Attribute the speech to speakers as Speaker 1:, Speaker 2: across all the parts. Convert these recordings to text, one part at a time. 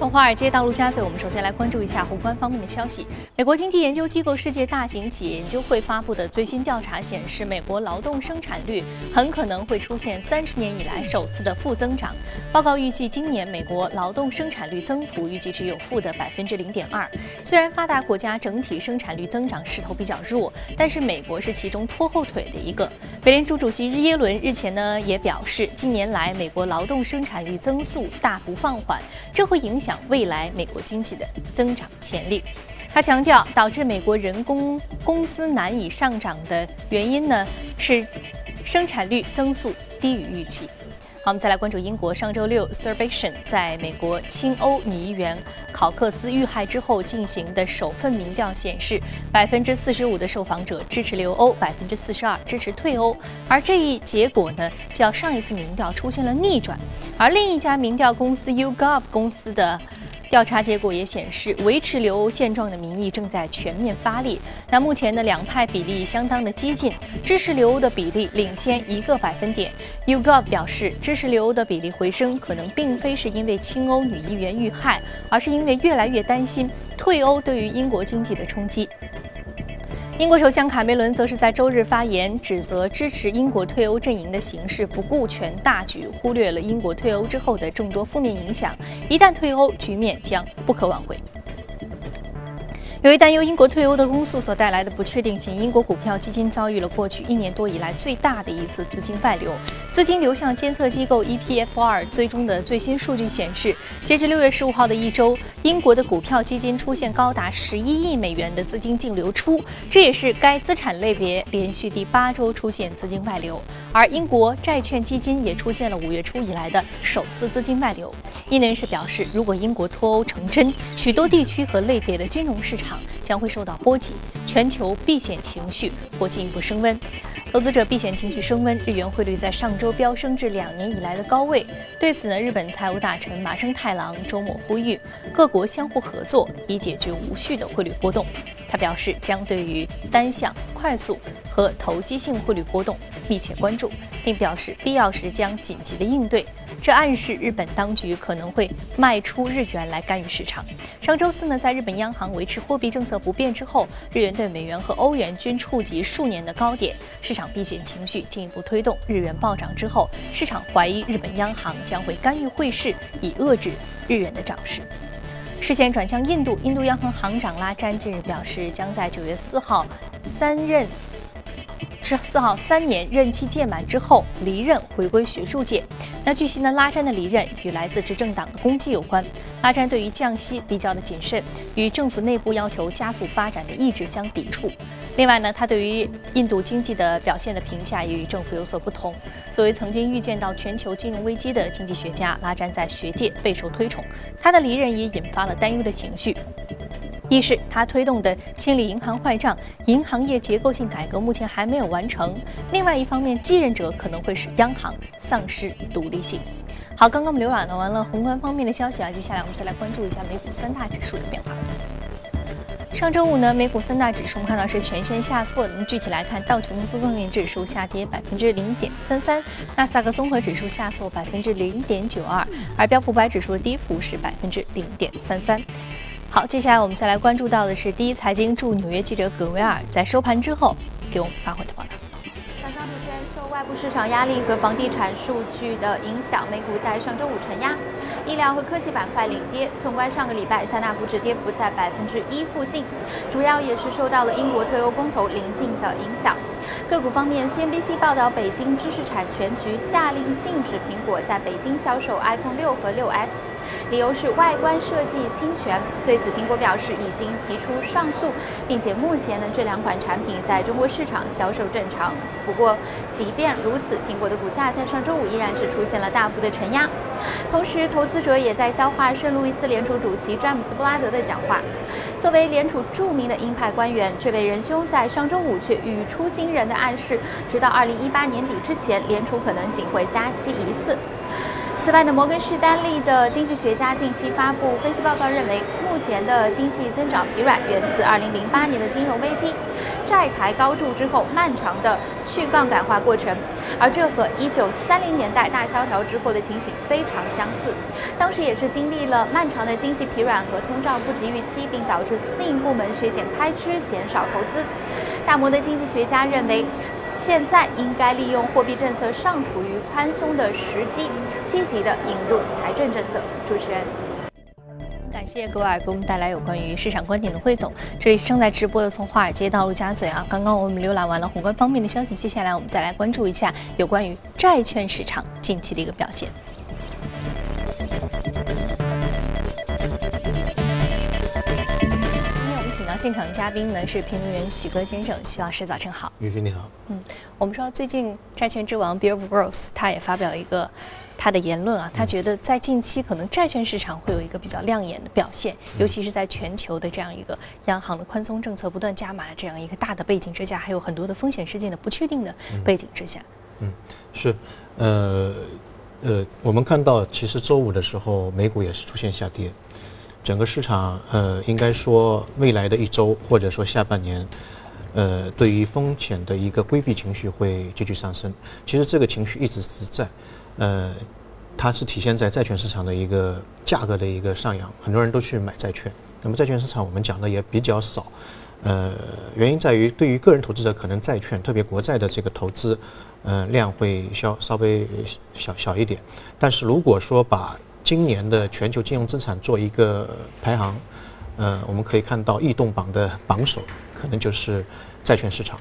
Speaker 1: 从华尔街到陆家嘴，我们首先来关注一下宏观方面的消息。美国经济研究机构世界大型企业研究会发布的最新调查显示，美国劳动生产率很可能会出现三十年以来首次的负增长。报告预计，今年美国劳动生产率增幅预计只有负的百分之零点二。虽然发达国家整体生产率增长势头比较弱，但是美国是其中拖后腿的一个。美联储主席日耶伦日前呢也表示，近年来美国劳动生产率增速大幅放缓，这会影响。未来美国经济的增长潜力，他强调，导致美国人工工资难以上涨的原因呢是生产率增速低于预期。好，我们再来关注英国。上周六 s u r v a t i o n 在美国亲欧女议员考克斯遇害之后进行的首份民调显示，百分之四十五的受访者支持留欧，百分之四十二支持退欧。而这一结果呢，较上一次民调出现了逆转。而另一家民调公司 YouGov 公司的。调查结果也显示，维持留欧现状的民意正在全面发力。那目前的两派比例相当的接近，支持留欧的比例领先一个百分点。YouGov 表示，支持留欧的比例回升，可能并非是因为亲欧女议员遇害，而是因为越来越担心退欧对于英国经济的冲击。英国首相卡梅伦则是在周日发言，指责支持英国退欧阵营的形势不顾全大局，忽略了英国退欧之后的众多负面影响。一旦退欧，局面将不可挽回。由于担忧英国退欧的公诉所带来的不确定性，英国股票基金遭遇了过去一年多以来最大的一次资金外流。资金流向监测机构 EPFR 最终的最新数据显示，截至六月十五号的一周，英国的股票基金出现高达十一亿美元的资金净流出，这也是该资产类别连续第八周出现资金外流。而英国债券基金也出现了五月初以来的首次资金外流。业内人士表示，如果英国脱欧成真，许多地区和类别的金融市场。将会受到波及，全球避险情绪或进一步升温。投资者避险情绪升温，日元汇率在上周飙升至两年以来的高位。对此呢，日本财务大臣麻生太郎周末呼吁各国相互合作，以解决无序的汇率波动。他表示，将对于单向、快速和投机性汇率波动密切关注，并表示必要时将紧急的应对。这暗示日本当局可能会卖出日元来干预市场。上周四呢，在日本央行维持货币政策不变之后，日元对美元和欧元均触及数年的高点，市场避险情绪进一步推动日元暴涨之后，市场怀疑日本央行将会干预汇市以遏制日元的涨势。视线转向印度，印度央行行长拉詹近日表示，将在九月四号三任。是四号三年任期届满之后离任，回归学术界。那据悉呢，拉詹的离任与来自执政党的攻击有关。拉詹对于降息比较的谨慎，与政府内部要求加速发展的意志相抵触。另外呢，他对于印度经济的表现的评价也与政府有所不同。作为曾经预见到全球金融危机的经济学家，拉詹在学界备受推崇。他的离任也引发了担忧的情绪。一是他推动的清理银行坏账、银行业结构性改革目前还没有完成；另外一方面，继任者可能会使央行丧失独立性。好，刚刚我们浏览了完了宏观方面的消息啊，接下来我们再来关注一下美股三大指数的变化。上周五呢，美股三大指数我们看到是全线下挫。那么具体来看，道琼斯工业指数下跌百分之零点三三，纳斯达克综合指数下挫百分之零点九二，而标普百指数的跌幅是百分之零点三三。好，接下来我们再来关注到的是第一财经驻纽约记者葛维尔在收盘之后给我们发回的报道。
Speaker 2: 上周持人受外部市场压力和房地产数据的影响，美股在上周五承压，医疗和科技板块领跌。纵观上个礼拜，三大股指跌幅在百分之一附近，主要也是受到了英国退欧公投临近的影响。个股方面，CNBC 报道，北京知识产权局下令禁止苹果在北京销售 iPhone 六和六 S。理由是外观设计侵权。对此，苹果表示已经提出上诉，并且目前呢这两款产品在中国市场销售正常。不过，即便如此，苹果的股价在上周五依然是出现了大幅的承压。同时，投资者也在消化圣路易斯联储主席詹姆斯布拉德的讲话。作为联储著名的鹰派官员，这位仁兄在上周五却语出惊人的暗示，直到二零一八年底之前，联储可能仅会加息一次。此外呢，摩根士丹利的经济学家近期发布分析报告，认为目前的经济增长疲软源自2008年的金融危机，债台高筑之后漫长的去杠杆化过程。而这和一九三零年代大萧条之后的情形非常相似。当时也是经历了漫长的经济疲软和通胀不及预期，并导致私营部门削减开支、减少投资。大摩的经济学家认为，现在应该利用货币政策尚处于宽松的时机，积极的引入财政政策。主持人。
Speaker 1: 感谢各位给我们带来有关于市场观点的汇总。这里是正在直播的从华尔街到陆家嘴啊。刚刚我们浏览完了宏观方面的消息，接下来我们再来关注一下有关于债券市场近期的一个表现。今天我们请到现场嘉宾呢是评论员许戈先生，许老师早晨好。
Speaker 3: 于旭你好。
Speaker 1: 嗯，我们说最近债券之王 Bill Gross 他也发表一个他的言论啊，他觉得在近期可能债券市场会有一个比较亮眼的表现，尤其是在全球的这样一个央行的宽松政策不断加码的这样一个大的背景之下，还有很多的风险事件的不确定的背景之下。
Speaker 3: 嗯，是，呃呃，我们看到其实周五的时候美股也是出现下跌。整个市场，呃，应该说未来的一周或者说下半年，呃，对于风险的一个规避情绪会继续上升。其实这个情绪一直是在，呃，它是体现在债券市场的一个价格的一个上扬，很多人都去买债券。那么债券市场我们讲的也比较少，呃，原因在于对于个人投资者可能债券，特别国债的这个投资，呃，量会稍稍微小小一点。但是如果说把今年的全球金融资产做一个排行，呃，我们可以看到异动榜的榜首可能就是债券市场，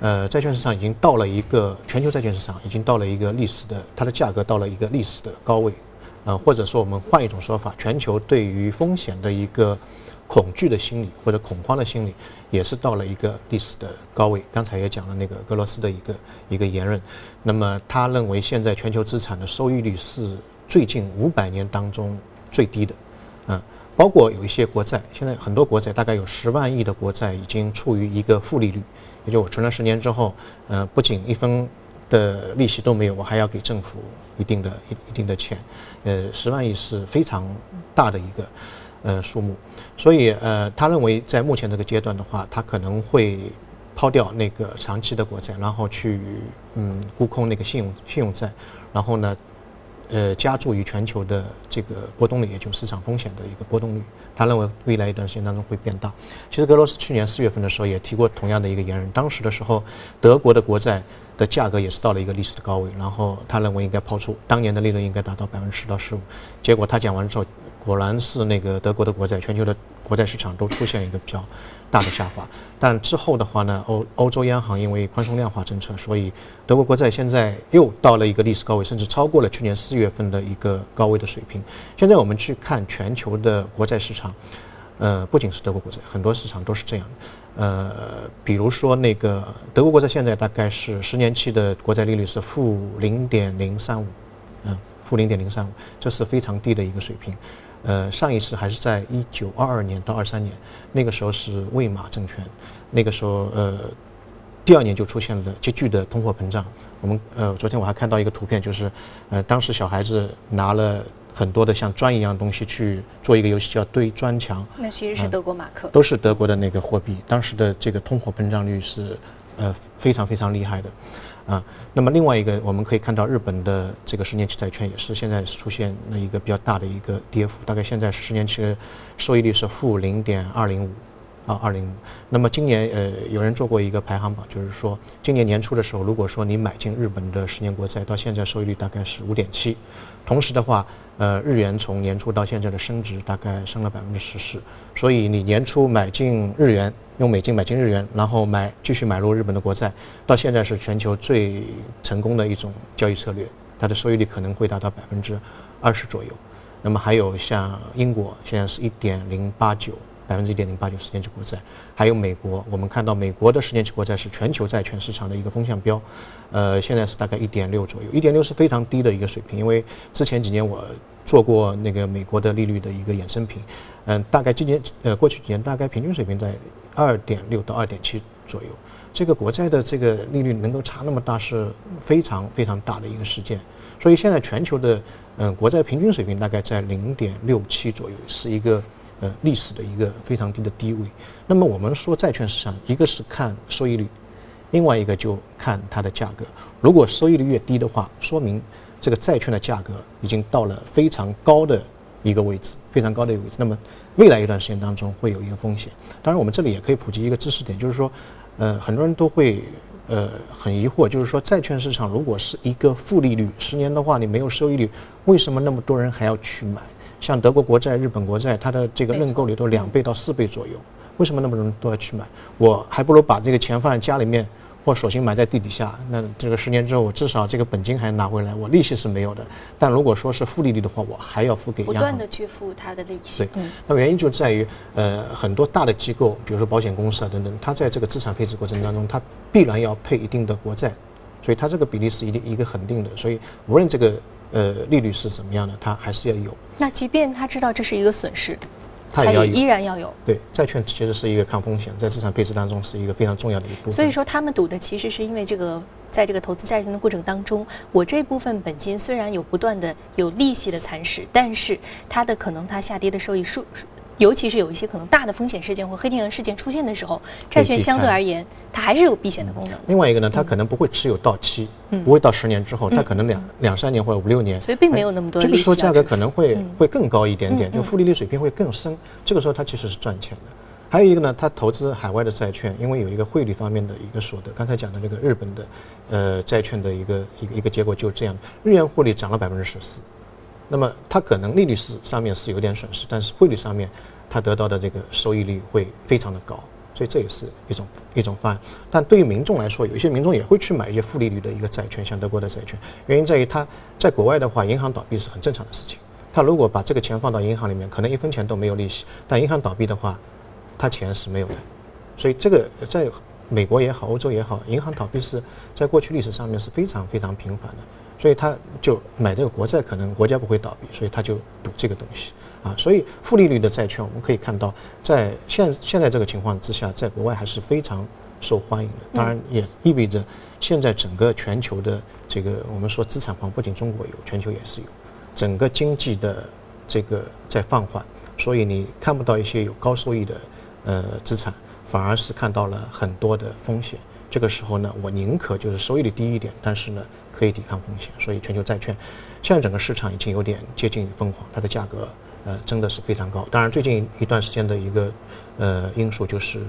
Speaker 3: 呃，债券市场已经到了一个全球债券市场已经到了一个历史的它的价格到了一个历史的高位，呃，或者说我们换一种说法，全球对于风险的一个恐惧的心理或者恐慌的心理也是到了一个历史的高位。刚才也讲了那个格罗斯的一个一个言论，那么他认为现在全球资产的收益率是。最近五百年当中最低的，嗯，包括有一些国债，现在很多国债大概有十万亿的国债已经处于一个负利率，也就我存了十年之后，呃，不仅一分的利息都没有，我还要给政府一定的一一定的钱，呃，十万亿是非常大的一个呃数目，所以呃，他认为在目前这个阶段的话，他可能会抛掉那个长期的国债，然后去嗯沽空那个信用信用债，然后呢。呃，加注于全球的这个波动率，也就是市场风险的一个波动率。他认为未来一段时间当中会变大。其实格罗斯去年四月份的时候也提过同样的一个言论，当时的时候，德国的国债的价格也是到了一个历史的高位，然后他认为应该抛出，当年的利润应该达到百分之十到十五。结果他讲完之后，果然是那个德国的国债，全球的国债市场都出现一个比较。大的下滑，但之后的话呢，欧欧洲央行因为宽松量化政策，所以德国国债现在又到了一个历史高位，甚至超过了去年四月份的一个高位的水平。现在我们去看全球的国债市场，呃，不仅是德国国债，很多市场都是这样。呃，比如说那个德国国债现在大概是十年期的国债利率是负零点零三五，嗯，负零点零三五，这是非常低的一个水平。呃，上一次还是在一九二二年到二三年，那个时候是魏玛政权，那个时候呃，第二年就出现了急剧的通货膨胀。我们呃，昨天我还看到一个图片，就是呃，当时小孩子拿了很多的像砖一样的东西去做一个游戏，叫堆砖墙。
Speaker 1: 那其实是德国马克。
Speaker 3: 都是德国的那个货币，当时的这个通货膨胀率是呃非常非常厉害的。啊，那么另外一个我们可以看到，日本的这个十年期债券也是现在出现了一个比较大的一个跌幅，大概现在十年期收益率是负零点二零五，啊二零。那么今年呃有人做过一个排行榜，就是说今年年初的时候，如果说你买进日本的十年国债，到现在收益率大概是五点七，同时的话。呃，日元从年初到现在的升值大概升了百分之十四，所以你年初买进日元，用美金买进日元，然后买继续买入日本的国债，到现在是全球最成功的一种交易策略，它的收益率可能会达到百分之二十左右。那么还有像英国，现在是一点零八九。百分之一点零八九十年期国债，还有美国，我们看到美国的十年期国债是全球债券市场的一个风向标，呃，现在是大概一点六左右，一点六是非常低的一个水平，因为之前几年我做过那个美国的利率的一个衍生品，嗯，大概今年呃过去几年大概平均水平在二点六到二点七左右，这个国债的这个利率能够差那么大是非常非常大的一个事件，所以现在全球的嗯国债平均水平大概在零点六七左右，是一个。呃，历史的一个非常低的低位。那么我们说债券市场，一个是看收益率，另外一个就看它的价格。如果收益率越低的话，说明这个债券的价格已经到了非常高的一个位置，非常高的一个位置。那么未来一段时间当中会有一个风险。当然，我们这里也可以普及一个知识点，就是说，呃，很多人都会呃很疑惑，就是说债券市场如果是一个负利率，十年的话你没有收益率，为什么那么多人还要去买？像德国国债、日本国债，它的这个认购率都两倍到四倍左右，为什么那么多人都要去买？我还不如把这个钱放在家里面，或索性埋在地底下。那这个十年之后，我至少这个本金还拿回来，我利息是没有的。但如果说是负利率的话，我还要付给
Speaker 1: 不断的去付它的利息。
Speaker 3: 对，那原因就在于，呃，很多大的机构，比如说保险公司啊等等，它在这个资产配置过程当中，它必然要配一定的国债，所以它这个比例是一定一个恒定的。所以无论这个。呃，利率是怎么样的？它还是要有。
Speaker 1: 那即便他知道这是一个损失，
Speaker 3: 他也
Speaker 1: 依然要有。
Speaker 3: 对，债券其实是一个抗风险，在资产配置当中是一个非常重要的一部分。
Speaker 1: 所以说，他们赌的其实是因为这个，在这个投资债券的过程当中，我这部分本金虽然有不断的有利息的蚕食，但是它的可能它下跌的收益数。尤其是有一些可能大的风险事件或黑天鹅事件出现的时候，债券相对而言它还是有避险的功能。
Speaker 3: 另外一个呢，它可能不会持有到期，不会到十年之后，它可能两两三年或者五六年，
Speaker 1: 所以并没有那么多。
Speaker 3: 这个时候价格可能会会更高一点点，就负利率水平会更深。这个时候它其实是赚钱的。还有一个呢，它投资海外的债券，因为有一个汇率方面的一个所得。刚才讲的这个日本的呃债券的一个一个一个结果就是这样，日元汇率涨了百分之十四。那么它可能利率是上面是有点损失，但是汇率上面它得到的这个收益率会非常的高，所以这也是一种一种方案。但对于民众来说，有一些民众也会去买一些负利率的一个债券，像德国的债券。原因在于它在国外的话，银行倒闭是很正常的事情。他如果把这个钱放到银行里面，可能一分钱都没有利息。但银行倒闭的话，他钱是没有的。所以这个在美国也好，欧洲也好，银行倒闭是在过去历史上面是非常非常频繁的。所以他就买这个国债，可能国家不会倒闭，所以他就赌这个东西啊。所以负利率的债券，我们可以看到，在现现在这个情况之下，在国外还是非常受欢迎的。当然，也意味着现在整个全球的这个我们说资产荒，不仅中国有，全球也是有，整个经济的这个在放缓，所以你看不到一些有高收益的呃资产，反而是看到了很多的风险。这个时候呢，我宁可就是收益率低一点，但是呢。可以抵抗风险，所以全球债券现在整个市场已经有点接近于疯狂，它的价格呃真的是非常高。当然，最近一段时间的一个呃因素就是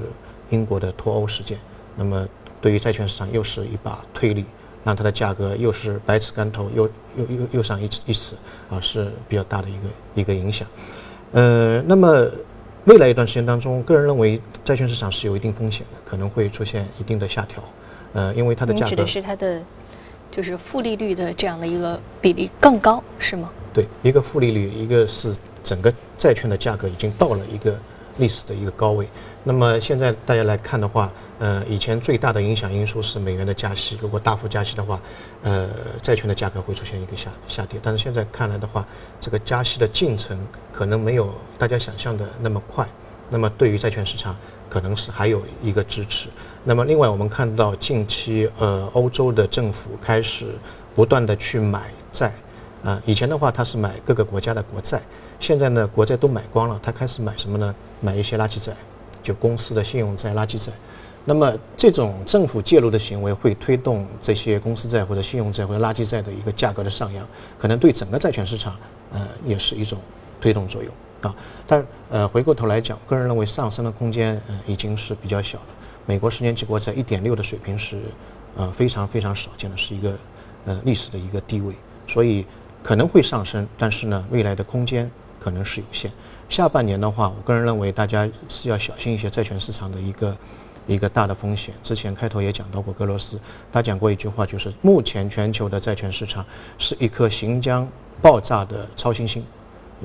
Speaker 3: 英国的脱欧事件，那么对于债券市场又是一把推力，让它的价格又是百尺竿头，又又又又上一尺一尺啊，是比较大的一个一个影响。呃，那么未来一段时间当中，个人认为债券市场是有一定风险的，可能会出现一定的下调。呃，因为它的价格
Speaker 1: 指的是它的。就是负利率的这样的一个比例更高，是吗？
Speaker 3: 对，一个负利率，一个是整个债券的价格已经到了一个历史的一个高位。那么现在大家来看的话，呃，以前最大的影响因素是美元的加息，如果大幅加息的话，呃，债券的价格会出现一个下下跌。但是现在看来的话，这个加息的进程可能没有大家想象的那么快。那么对于债券市场，可能是还有一个支持。那么另外，我们看到近期呃，欧洲的政府开始不断的去买债，啊，以前的话它是买各个国家的国债，现在呢国债都买光了，它开始买什么呢？买一些垃圾债，就公司的信用债、垃圾债。那么这种政府介入的行为会推动这些公司债或者信用债或者垃圾债的一个价格的上扬，可能对整个债券市场呃也是一种推动作用。啊，但呃，回过头来讲，个人认为上升的空间呃已经是比较小了。美国十年期国债一点六的水平是呃非常非常少见的，是一个呃历史的一个低位，所以可能会上升，但是呢，未来的空间可能是有限。下半年的话，我个人认为大家是要小心一些债券市场的一个一个大的风险。之前开头也讲到过，格罗斯他讲过一句话，就是目前全球的债券市场是一颗行将爆炸的超新星。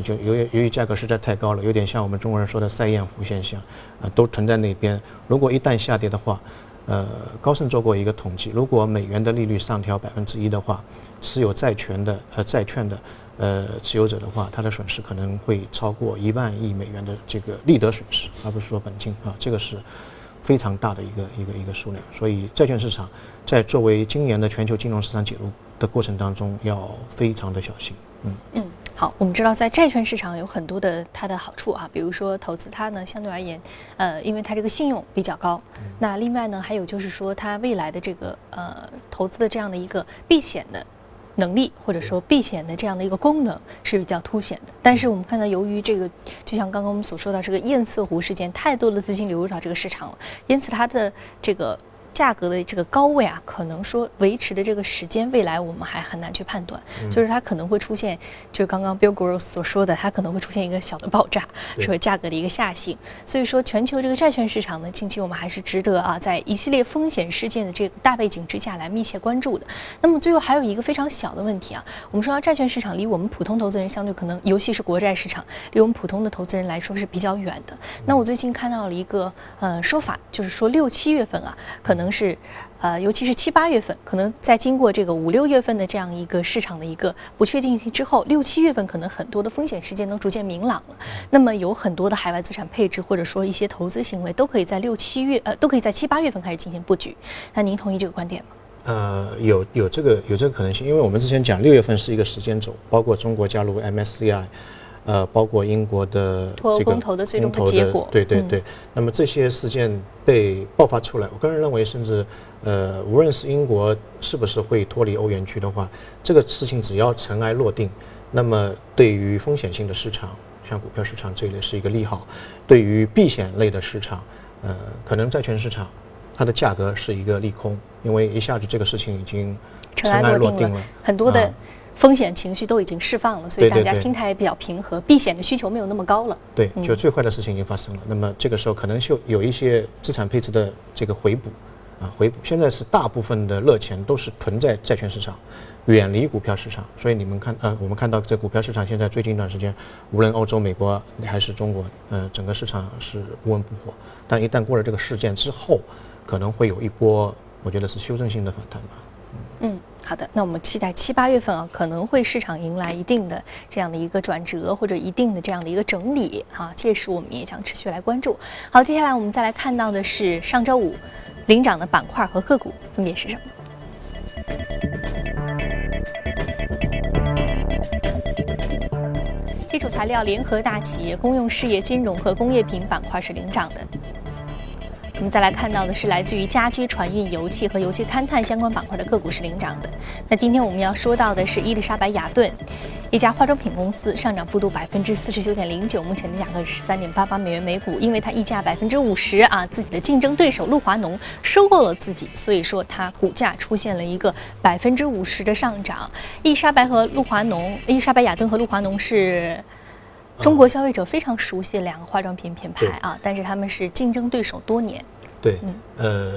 Speaker 3: 就由于由于价格实在太高了，有点像我们中国人说的“塞验湖现象”，啊，都存在那边。如果一旦下跌的话，呃，高盛做过一个统计，如果美元的利率上调百分之一的话，持有债权的呃债券的呃持有者的话，他的损失可能会超过一万亿美元的这个利得损失，而不是说本金啊，这个是非常大的一个一个一个数量。所以债券市场在作为今年的全球金融市场解读。的过程当中要非常的小心。
Speaker 1: 嗯嗯，好，我们知道在债券市场有很多的它的好处啊，比如说投资它呢，相对而言，呃，因为它这个信用比较高。那另外呢，还有就是说它未来的这个呃投资的这样的一个避险的。能力或者说避险的这样的一个功能是比较凸显的，但是我们看到，由于这个就像刚刚我们所说到这个堰塞湖事件，太多的资金流入到这个市场了，因此它的这个。价格的这个高位啊，可能说维持的这个时间，未来我们还很难去判断。就是它可能会出现，就是刚刚 Bill Gross 所说的，它可能会出现一个小的爆炸，说价格的一个下行。所以说，全球这个债券市场呢，近期我们还是值得啊，在一系列风险事件的这个大背景之下来密切关注的。那么最后还有一个非常小的问题啊，我们说到债券市场离我们普通投资人相对可能，尤其是国债市场，离我们普通的投资人来说是比较远的。那我最近看到了一个呃说法，就是说六七月份啊，可能。是，呃，尤其是七八月份，可能在经过这个五六月份的这样一个市场的一个不确定性之后，六七月份可能很多的风险事件都逐渐明朗了。那么有很多的海外资产配置或者说一些投资行为都可以在六七月，呃，都可以在七八月份开始进行布局。那您同意这个观点吗？
Speaker 3: 呃，有有这个有这个可能性，因为我们之前讲六月份是一个时间轴，包括中国加入 MSCI。呃，包括英国的这个
Speaker 1: 公投的最终的结果，
Speaker 3: 对对对。那么这些事件被爆发出来，我个人认为，甚至呃，无论是英国是不是会脱离欧元区的话，这个事情只要尘埃落定，那么对于风险性的市场，像股票市场这一类是一个利好；对于避险类的市场，呃，可能债券市场它的价格是一个利空，因为一下子这个事情已经
Speaker 1: 尘埃落定了，很多的。风险情绪都已经释放了，所以大家心态也比较平和，避险的需求没有那么高了。
Speaker 3: 对，就最坏的事情已经发生了。那么这个时候可能就有一些资产配置的这个回补，啊，回补。现在是大部分的热钱都是囤在债券市场，远离股票市场。所以你们看，呃，我们看到这股票市场现在最近一段时间，无论欧洲、美国还是中国，呃，整个市场是不温不火。但一旦过了这个事件之后，可能会有一波，我觉得是修正性的反弹吧。
Speaker 1: 好的，那我们期待七八月份啊，可能会市场迎来一定的这样的一个转折，或者一定的这样的一个整理啊。届时我们也将持续来关注。好，接下来我们再来看到的是上周五领涨的板块和个股分别是什么？基础材料、联合大企业、公用事业、金融和工业品板块是领涨的。我们再来看到的是来自于家居、船运、油气和油气勘探相关板块的个股是领涨的。那今天我们要说到的是伊丽莎白雅顿，一家化妆品公司，上涨幅度百分之四十九点零九，目前的价格是三点八八美元每股。因为它溢价百分之五十啊，自己的竞争对手露华浓收购了自己，所以说它股价出现了一个百分之五十的上涨。伊丽莎白和露华浓，伊丽莎白雅顿和露华浓是中国消费者非常熟悉的两个化妆品品牌啊，但是他们是竞争对手多年。
Speaker 3: 对，嗯呃，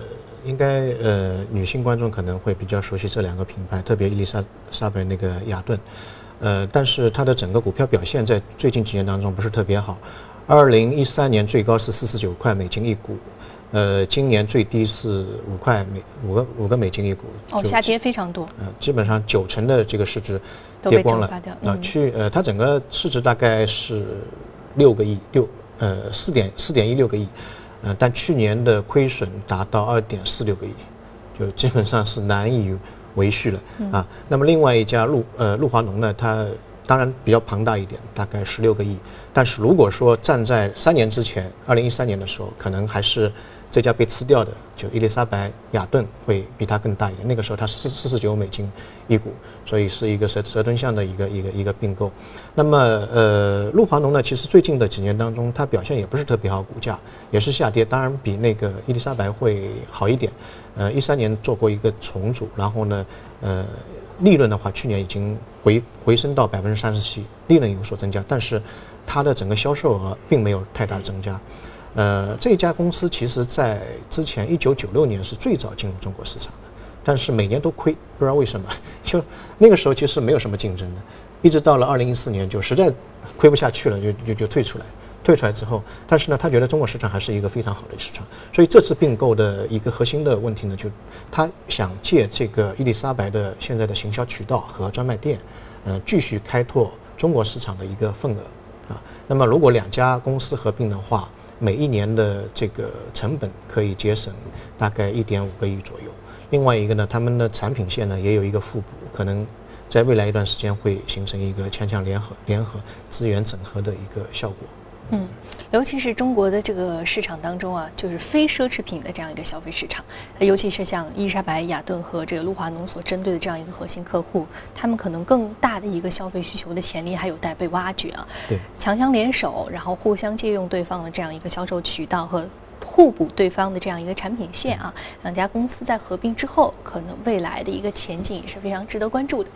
Speaker 3: 应该呃，女性观众可能会比较熟悉这两个品牌，特别伊丽莎莎白那个雅顿，呃，但是它的整个股票表现在最近几年当中不是特别好。二零一三年最高是四十九块美金一股，呃，今年最低是五块美五个五个美金一股，
Speaker 1: 哦，下跌非常多，
Speaker 3: 嗯，基本上九成的这个市值跌光了，
Speaker 1: 嗯，
Speaker 3: 去呃，它整个市值大概是六个亿六呃四点四点一六个亿。嗯，但去年的亏损达到二点四六个亿，就基本上是难以维续了啊。那么另外一家陆呃陆华农呢，它当然比较庞大一点，大概十六个亿。但是如果说站在三年之前，二零一三年的时候，可能还是。这家被吃掉的，就伊丽莎白雅顿会比它更大一点。那个时候它四四十九美金一股，所以是一个蛇蛇吞象的一个一个一个并购。那么呃，露华农呢，其实最近的几年当中，它表现也不是特别好，股价也是下跌。当然比那个伊丽莎白会好一点。呃，一三年做过一个重组，然后呢，呃，利润的话，去年已经回回升到百分之三十七，利润有所增加，但是它的整个销售额并没有太大增加。呃，这家公司其实在之前一九九六年是最早进入中国市场的，但是每年都亏，不知道为什么。就那个时候其实没有什么竞争的，一直到了二零一四年就实在亏不下去了，就就就退出来。退出来之后，但是呢，他觉得中国市场还是一个非常好的市场，所以这次并购的一个核心的问题呢，就他想借这个伊丽莎白的现在的行销渠道和专卖店，呃，继续开拓中国市场的一个份额啊。那么如果两家公司合并的话，每一年的这个成本可以节省大概一点五个亿左右，另外一个呢，他们的产品线呢也有一个互补，可能在未来一段时间会形成一个强强联合、联合资源整合的一个效果。
Speaker 1: 嗯，尤其是中国的这个市场当中啊，就是非奢侈品的这样一个消费市场，尤其是像伊莎白雅顿和这个露华浓所针对的这样一个核心客户，他们可能更大的一个消费需求的潜力还有待被挖掘啊。
Speaker 3: 对，
Speaker 1: 强强联手，然后互相借用对方的这样一个销售渠道和互补对方的这样一个产品线啊，两家公司在合并之后，可能未来的一个前景也是非常值得关注的。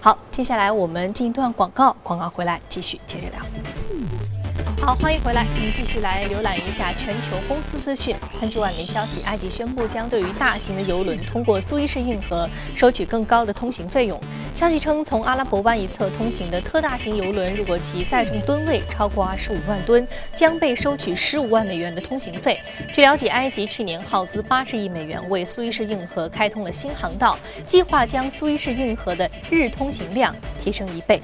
Speaker 1: 好，接下来我们进一段广告，广告回来继续接着聊。好，欢迎回来。我们继续来浏览一下全球公司资讯。根据外媒消息，埃及宣布将对于大型的游轮通过苏伊士运河收取更高的通行费用。消息称，从阿拉伯湾一侧通行的特大型游轮，如果其载重吨位超过二十五万吨，将被收取十五万美元的通行费。据了解，埃及去年耗资八十亿美元为苏伊士运河开通了新航道，计划将苏伊士运河的日通行量提升一倍。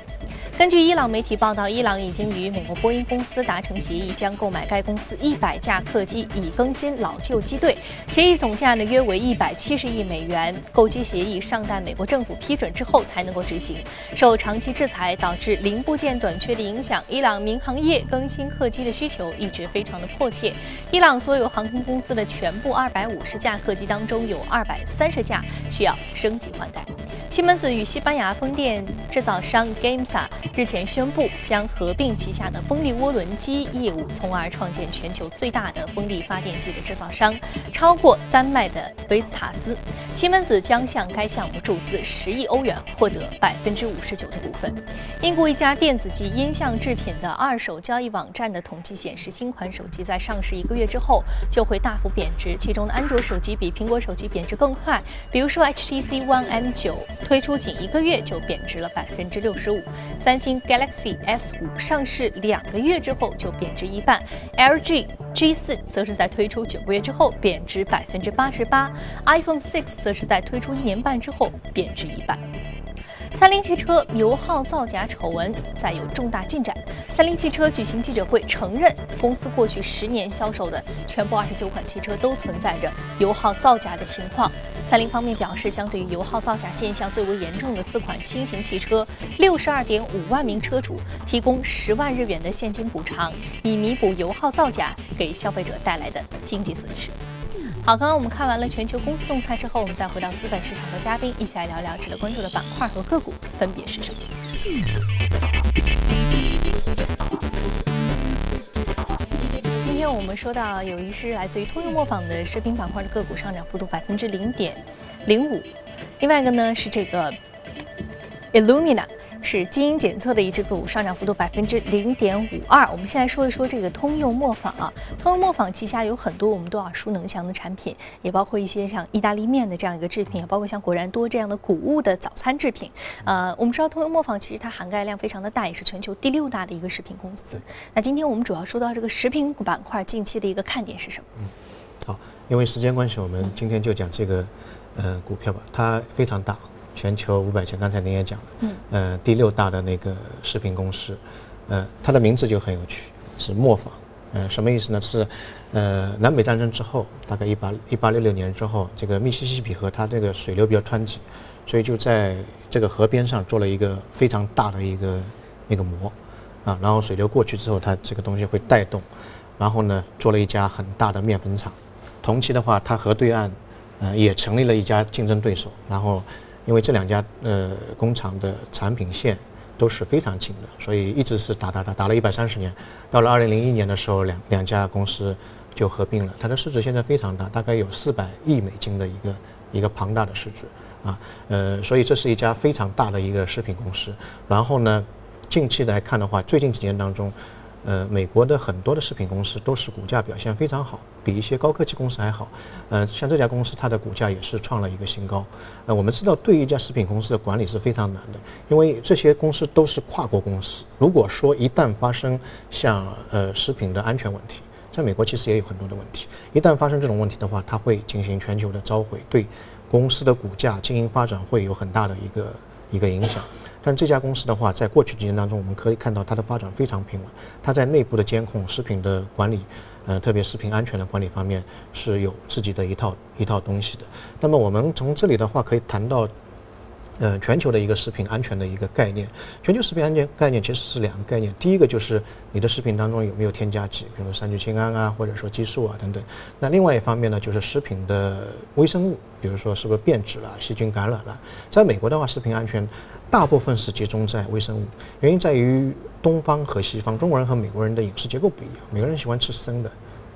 Speaker 1: 根据伊朗媒体报道，伊朗已经与美国波音公司达成协议，将购买该公司一百架客机，以更新老旧机队。协议总价呢约为一百七十亿美元。购机协议尚待美国政府批准之后才能够执行。受长期制裁导致零部件短缺的影响，伊朗民航业更新客机的需求一直非常的迫切。伊朗所有航空公司的全部二百五十架客机当中，有二百三十架需要升级换代。西门子与西班牙风电制造商 Gamesa 日前宣布将合并旗下的风力涡轮机业务，从而创建全球最大的风力发电机的制造商，超过丹麦的维斯塔斯。西门子将向该项目注资十亿欧元，获得百分之五十九的股份。英国一家电子及音像制品的二手交易网站的统计显示，新款手机在上市一个月之后就会大幅贬值，其中的安卓手机比苹果手机贬值更快。比如说 HTC One M9。推出仅一个月就贬值了百分之六十五，三星 Galaxy S 五上市两个月之后就贬值一半，LG G 四则是在推出九个月之后贬值百分之八十八，iPhone 6则是在推出一年半之后贬值一半。三菱汽车油耗造假丑闻再有重大进展。三菱汽车举行记者会，承认公司过去十年销售的全部二十九款汽车都存在着油耗造假的情况。三菱方面表示，将对于油耗造假现象最为严重的四款轻型汽车六十二点五万名车主提供十万日元的现金补偿，以弥补油耗造假给消费者带来的经济损失。好，刚刚我们看完了全球公司动态之后，我们再回到资本市场和嘉宾一起来聊聊值得关注的板块和个股分别是什么。今天我们说到有一只来自于通用磨坊的食品板块的个股上涨幅度百分之零点零五，另外一个呢是这个 Illumina。是基因检测的一只个股上涨幅度百分之零点五二。我们先来说一说这个通用磨坊啊，通用磨坊旗下有很多我们都耳熟能详的产品，也包括一些像意大利面的这样一个制品，也包括像果然多这样的谷物的早餐制品。呃，我们知道通用磨坊其实它涵盖量非常的大，也是全球第六大的一个食品公司。那今天我们主要说到这个食品板块近期的一个看点是什么？
Speaker 3: 嗯，好，因为时间关系，我们今天就讲这个呃股票吧，它非常大。全球五百强，刚才您也讲了，嗯，呃，第六大的那个食品公司，呃，它的名字就很有趣，是磨坊，呃，什么意思呢？是，呃，南北战争之后，大概一八一八六六年之后，这个密西西比河它这个水流比较湍急，所以就在这个河边上做了一个非常大的一个那个磨，啊，然后水流过去之后，它这个东西会带动，然后呢，做了一家很大的面粉厂，同期的话，它河对岸，呃，也成立了一家竞争对手，然后。因为这两家呃工厂的产品线都是非常近的，所以一直是打打打打了一百三十年。到了二零零一年的时候，两两家公司就合并了。它的市值现在非常大，大概有四百亿美金的一个一个庞大的市值啊。呃，所以这是一家非常大的一个食品公司。然后呢，近期来看的话，最近几年当中。呃，美国的很多的食品公司都是股价表现非常好，比一些高科技公司还好。呃，像这家公司，它的股价也是创了一个新高。呃，我们知道，对一家食品公司的管理是非常难的，因为这些公司都是跨国公司。如果说一旦发生像呃食品的安全问题，在美国其实也有很多的问题。一旦发生这种问题的话，它会进行全球的召回，对公司的股价经营发展会有很大的一个一个影响。但这家公司的话，在过去几年当中，我们可以看到它的发展非常平稳。它在内部的监控、食品的管理，呃，特别食品安全的管理方面是有自己的一套一套东西的。那么我们从这里的话可以谈到。呃，全球的一个食品安全的一个概念，全球食品安全概念其实是两个概念。第一个就是你的食品当中有没有添加剂，比如三聚氰胺啊，或者说激素啊等等。那另外一方面呢，就是食品的微生物，比如说是不是变质了、细菌感染了。在美国的话，食品安全大部分是集中在微生物，原因在于东方和西方，中国人和美国人的饮食结构不一样，美国人喜欢吃生的。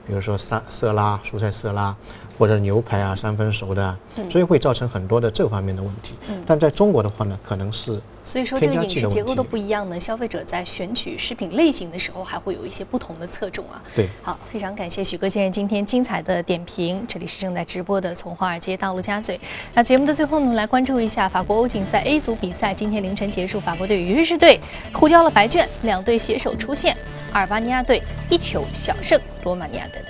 Speaker 3: 比如说沙色拉、蔬菜色拉，或者牛排啊三分熟的，所以会造成很多的这方面的问题。但在中国的话呢，可能是
Speaker 1: 所以说这个饮食结构都不一样呢，消费者在选取食品类型的时候还会有一些不同的侧重啊。
Speaker 3: 对，
Speaker 1: 好，非常感谢许哥先生今天精彩的点评。这里是正在直播的《从华尔街到陆家嘴》。那节目的最后呢，来关注一下法国欧锦赛 A 组比赛，今天凌晨结束，法国队与瑞士队互交了白卷，两队携手出线。阿尔巴尼亚队一球小胜罗马尼亚队。